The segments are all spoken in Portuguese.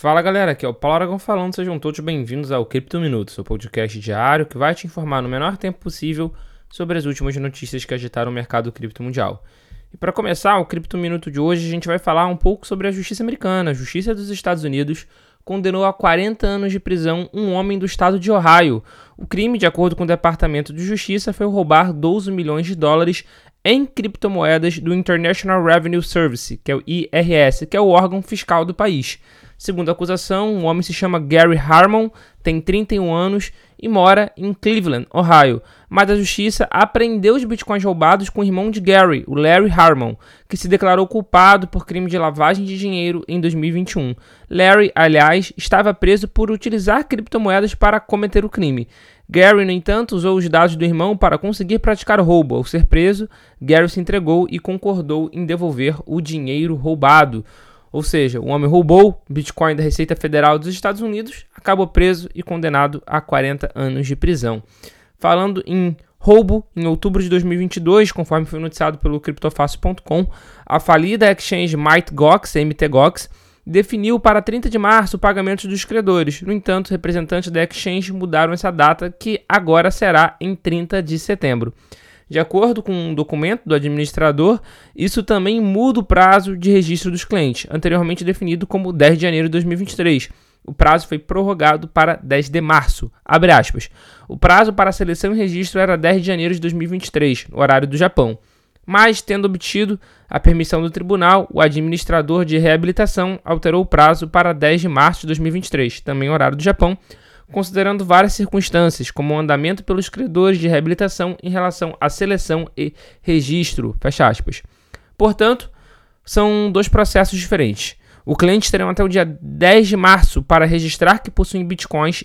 Fala galera, aqui é o Paulo Aragão falando, sejam todos bem-vindos ao Cripto Minuto, seu podcast diário que vai te informar no menor tempo possível sobre as últimas notícias que agitaram o mercado cripto mundial. E para começar o Cripto Minuto de hoje, a gente vai falar um pouco sobre a justiça americana. A justiça dos Estados Unidos condenou a 40 anos de prisão um homem do estado de Ohio. O crime, de acordo com o Departamento de Justiça, foi roubar 12 milhões de dólares em criptomoedas do International Revenue Service, que é o IRS, que é o órgão fiscal do país. Segundo a acusação, o homem se chama Gary Harmon, tem 31 anos e mora em Cleveland, Ohio. Mas a justiça apreendeu os bitcoins roubados com o irmão de Gary, o Larry Harmon, que se declarou culpado por crime de lavagem de dinheiro em 2021. Larry, aliás, estava preso por utilizar criptomoedas para cometer o crime. Gary, no entanto, usou os dados do irmão para conseguir praticar roubo. Ao ser preso, Gary se entregou e concordou em devolver o dinheiro roubado. Ou seja, o homem roubou Bitcoin da Receita Federal dos Estados Unidos, acabou preso e condenado a 40 anos de prisão. Falando em roubo, em outubro de 2022, conforme foi noticiado pelo criptofácil.com, a falida exchange MiteGox, MTGox, definiu para 30 de março o pagamento dos credores. No entanto, representantes da exchange mudaram essa data, que agora será em 30 de setembro. De acordo com um documento do administrador, isso também muda o prazo de registro dos clientes, anteriormente definido como 10 de janeiro de 2023. O prazo foi prorrogado para 10 de março. O prazo para seleção e registro era 10 de janeiro de 2023, no horário do Japão. Mas, tendo obtido a permissão do tribunal, o administrador de reabilitação alterou o prazo para 10 de março de 2023, também horário do Japão, considerando várias circunstâncias, como o andamento pelos credores de reabilitação em relação à seleção e registro. Fecha aspas. Portanto, são dois processos diferentes. O cliente terá até o dia 10 de março para registrar que possuem bitcoins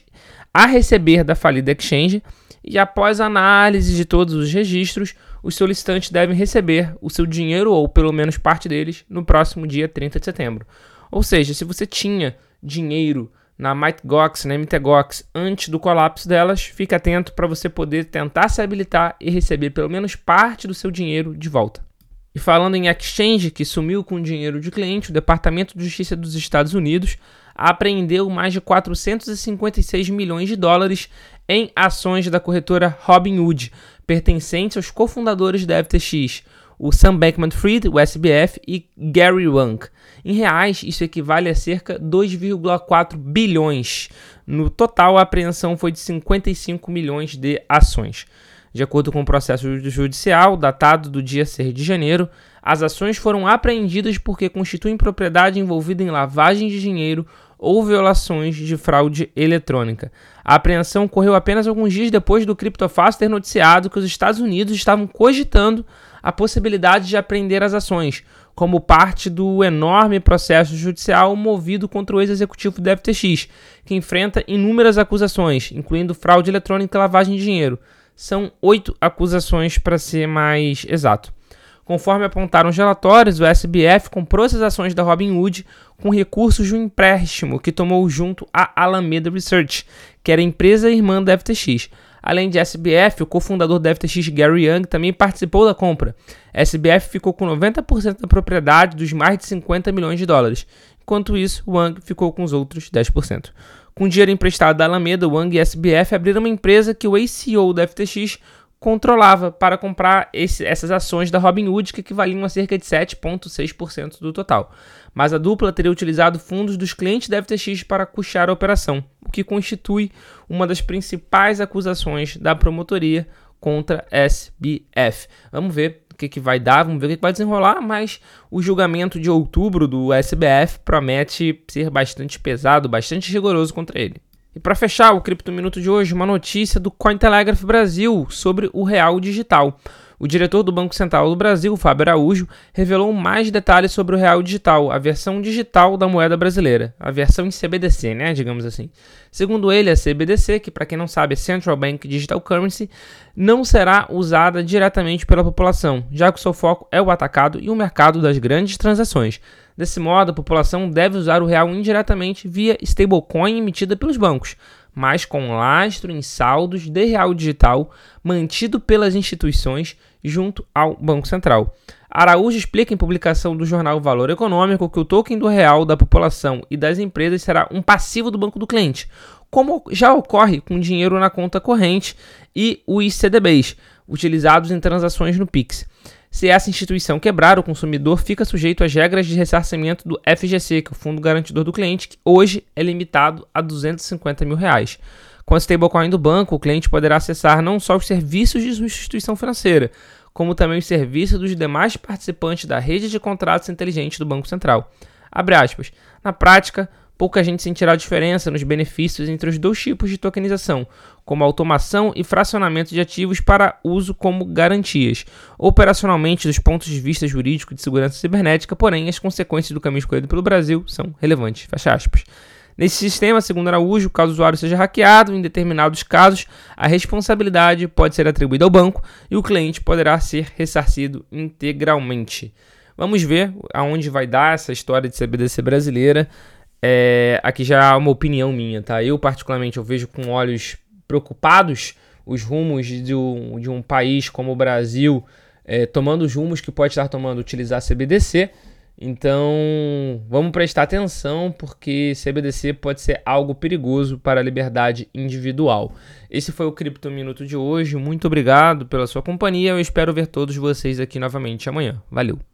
a receber da falida exchange e após análise de todos os registros, os solicitantes devem receber o seu dinheiro ou pelo menos parte deles no próximo dia 30 de setembro. Ou seja, se você tinha dinheiro na MiteGox, na MTGox, antes do colapso delas, fique atento para você poder tentar se habilitar e receber pelo menos parte do seu dinheiro de volta. E falando em exchange que sumiu com dinheiro de cliente, o Departamento de Justiça dos Estados Unidos apreendeu mais de 456 milhões de dólares em ações da corretora Robinhood, pertencentes aos cofundadores da FTX, o Sam Bankman-Fried, o SBF e Gary Wang. Em reais, isso equivale a cerca 2,4 bilhões. No total, a apreensão foi de 55 milhões de ações. De acordo com o processo judicial, datado do dia 6 de janeiro, as ações foram apreendidas porque constituem propriedade envolvida em lavagem de dinheiro ou violações de fraude eletrônica. A apreensão ocorreu apenas alguns dias depois do CryptoFast ter noticiado que os Estados Unidos estavam cogitando a possibilidade de apreender as ações, como parte do enorme processo judicial movido contra o ex-executivo do FTX, que enfrenta inúmeras acusações, incluindo fraude eletrônica e lavagem de dinheiro. São oito acusações para ser mais exato. Conforme apontaram os relatórios, o SBF comprou essas ações da Robinhood com recursos de um empréstimo que tomou junto à Alameda Research, que era empresa irmã da FTX. Além de SBF, o cofundador da FTX, Gary Young, também participou da compra. SBF ficou com 90% da propriedade dos mais de 50 milhões de dólares. Enquanto isso, Wang ficou com os outros 10%. Com dinheiro emprestado da Alameda, Wang e SBF abriram uma empresa que o ACO da FTX controlava para comprar esse, essas ações da Robinhood, que equivaliam a cerca de 7,6% do total. Mas a dupla teria utilizado fundos dos clientes da FTX para custear a operação, o que constitui uma das principais acusações da promotoria contra SBF. Vamos ver o que, que vai dar, vamos ver o que, que vai desenrolar, mas o julgamento de outubro do SBF promete ser bastante pesado, bastante rigoroso contra ele. E para fechar o Cripto Minuto de hoje, uma notícia do Cointelegraph Brasil sobre o real digital. O diretor do Banco Central do Brasil, Fábio Araújo, revelou mais detalhes sobre o real digital, a versão digital da moeda brasileira, a versão em CBDC, né, digamos assim. Segundo ele, a CBDC, que para quem não sabe é Central Bank Digital Currency, não será usada diretamente pela população, já que o seu foco é o atacado e o mercado das grandes transações. Desse modo, a população deve usar o real indiretamente via stablecoin emitida pelos bancos mas com lastro em saldos de real digital mantido pelas instituições junto ao Banco Central. Araújo explica em publicação do jornal Valor Econômico que o token do real da população e das empresas será um passivo do banco do cliente, como já ocorre com dinheiro na conta corrente e os CDBs, utilizados em transações no Pix. Se essa instituição quebrar, o consumidor fica sujeito às regras de ressarcimento do FGC, que é o Fundo Garantidor do Cliente, que hoje é limitado a 250 mil reais. Com a stablecoin do banco, o cliente poderá acessar não só os serviços de sua instituição financeira, como também os serviços dos demais participantes da rede de contratos inteligentes do Banco Central. Na prática, pouca gente sentirá diferença nos benefícios entre os dois tipos de tokenização, como automação e fracionamento de ativos para uso como garantias. Operacionalmente, dos pontos de vista jurídico de segurança cibernética, porém, as consequências do caminho escolhido pelo Brasil são relevantes. Fecha aspas. Nesse sistema, segundo Araújo, caso o usuário seja hackeado, em determinados casos, a responsabilidade pode ser atribuída ao banco e o cliente poderá ser ressarcido integralmente. Vamos ver aonde vai dar essa história de CBDC brasileira. É, aqui já há uma opinião minha, tá? Eu, particularmente, eu vejo com olhos preocupados os rumos de um, de um país como o Brasil é, tomando os rumos que pode estar tomando utilizar CBDC. Então, vamos prestar atenção porque CBDC pode ser algo perigoso para a liberdade individual. Esse foi o Cripto Minuto de hoje. Muito obrigado pela sua companhia. Eu espero ver todos vocês aqui novamente amanhã. Valeu.